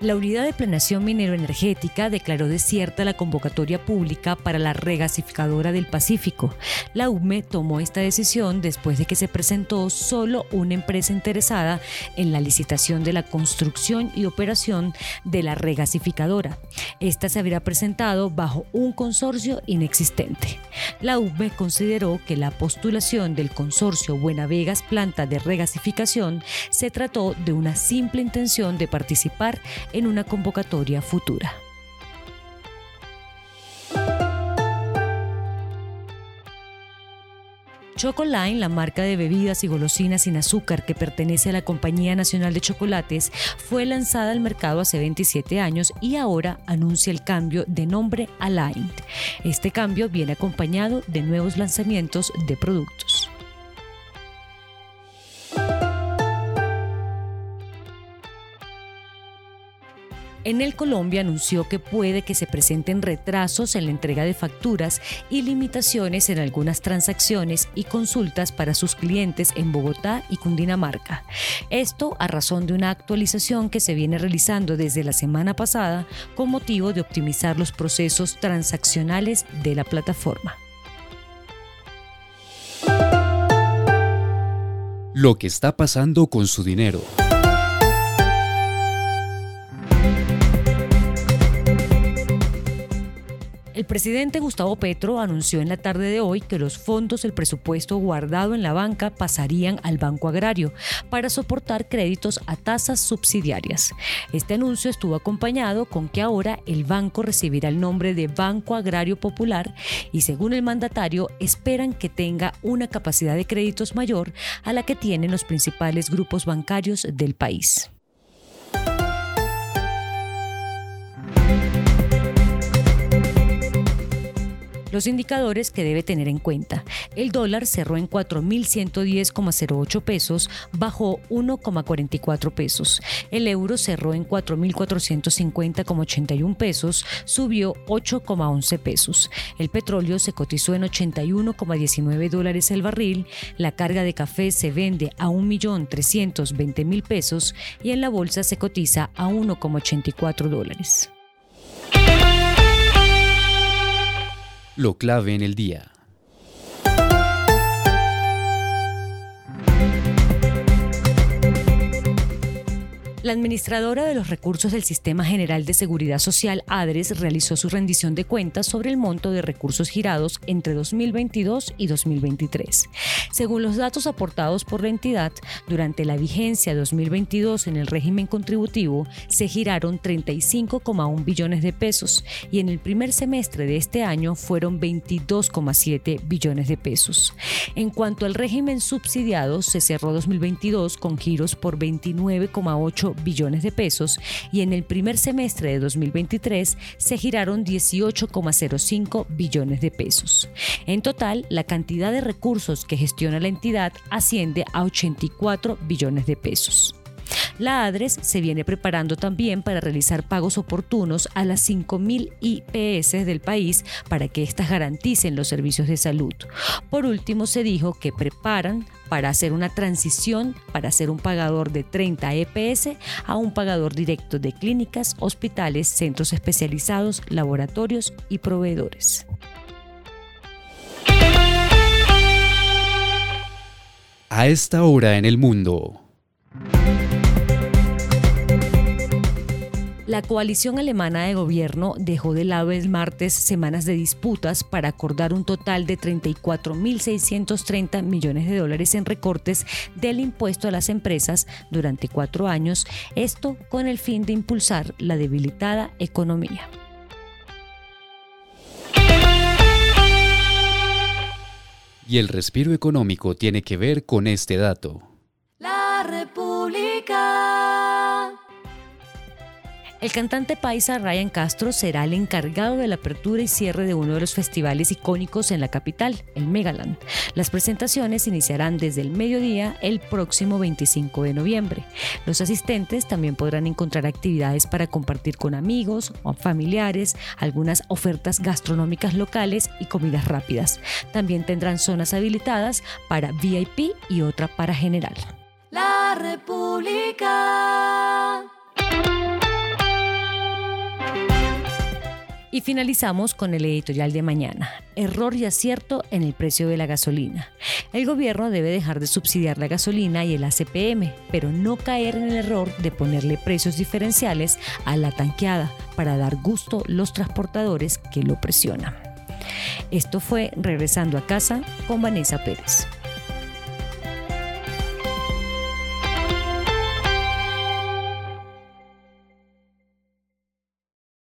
La Unidad de Planeación Minero-Energética declaró desierta la convocatoria pública para la regasificadora del Pacífico. La UME tomó esta decisión después de que se presentó solo una empresa interesada en la licitación de la construcción y operación de la regasificadora. Esta se habría presentado bajo un consorcio inexistente. La UME consideró que la postulación del consorcio Buenavegas Planta de Regasificación se trató de una simple intención de participar en una convocatoria futura. Chocoline, la marca de bebidas y golosinas sin azúcar que pertenece a la Compañía Nacional de Chocolates, fue lanzada al mercado hace 27 años y ahora anuncia el cambio de nombre a Line. Este cambio viene acompañado de nuevos lanzamientos de productos. En el Colombia anunció que puede que se presenten retrasos en la entrega de facturas y limitaciones en algunas transacciones y consultas para sus clientes en Bogotá y Cundinamarca. Esto a razón de una actualización que se viene realizando desde la semana pasada con motivo de optimizar los procesos transaccionales de la plataforma. Lo que está pasando con su dinero. El presidente Gustavo Petro anunció en la tarde de hoy que los fondos del presupuesto guardado en la banca pasarían al Banco Agrario para soportar créditos a tasas subsidiarias. Este anuncio estuvo acompañado con que ahora el banco recibirá el nombre de Banco Agrario Popular y según el mandatario esperan que tenga una capacidad de créditos mayor a la que tienen los principales grupos bancarios del país. Los indicadores que debe tener en cuenta. El dólar cerró en 4.110,08 pesos, bajó 1,44 pesos. El euro cerró en 4.450,81 pesos, subió 8,11 pesos. El petróleo se cotizó en 81,19 dólares el barril. La carga de café se vende a 1.320.000 pesos y en la bolsa se cotiza a 1,84 dólares. Lo clave en el día. La administradora de los recursos del Sistema General de Seguridad Social, ADRES, realizó su rendición de cuentas sobre el monto de recursos girados entre 2022 y 2023. Según los datos aportados por la entidad, durante la vigencia 2022 en el régimen contributivo se giraron 35,1 billones de pesos y en el primer semestre de este año fueron 22,7 billones de pesos. En cuanto al régimen subsidiado, se cerró 2022 con giros por 29,8 billones de pesos y en el primer semestre de 2023 se giraron 18,05 billones de pesos. En total, la cantidad de recursos que gestiona la entidad asciende a 84 billones de pesos. La ADRES se viene preparando también para realizar pagos oportunos a las 5.000 IPS del país para que éstas garanticen los servicios de salud. Por último, se dijo que preparan para hacer una transición para ser un pagador de 30 EPS a un pagador directo de clínicas, hospitales, centros especializados, laboratorios y proveedores. A esta hora en el mundo. La coalición alemana de gobierno dejó de lado el martes semanas de disputas para acordar un total de 34.630 millones de dólares en recortes del impuesto a las empresas durante cuatro años, esto con el fin de impulsar la debilitada economía. Y el respiro económico tiene que ver con este dato. El cantante paisa Ryan Castro será el encargado de la apertura y cierre de uno de los festivales icónicos en la capital, el Megaland. Las presentaciones iniciarán desde el mediodía el próximo 25 de noviembre. Los asistentes también podrán encontrar actividades para compartir con amigos o familiares, algunas ofertas gastronómicas locales y comidas rápidas. También tendrán zonas habilitadas para VIP y otra para general. La República. Y finalizamos con el editorial de mañana. Error y acierto en el precio de la gasolina. El gobierno debe dejar de subsidiar la gasolina y el ACPM, pero no caer en el error de ponerle precios diferenciales a la tanqueada para dar gusto los transportadores que lo presionan. Esto fue Regresando a casa con Vanessa Pérez.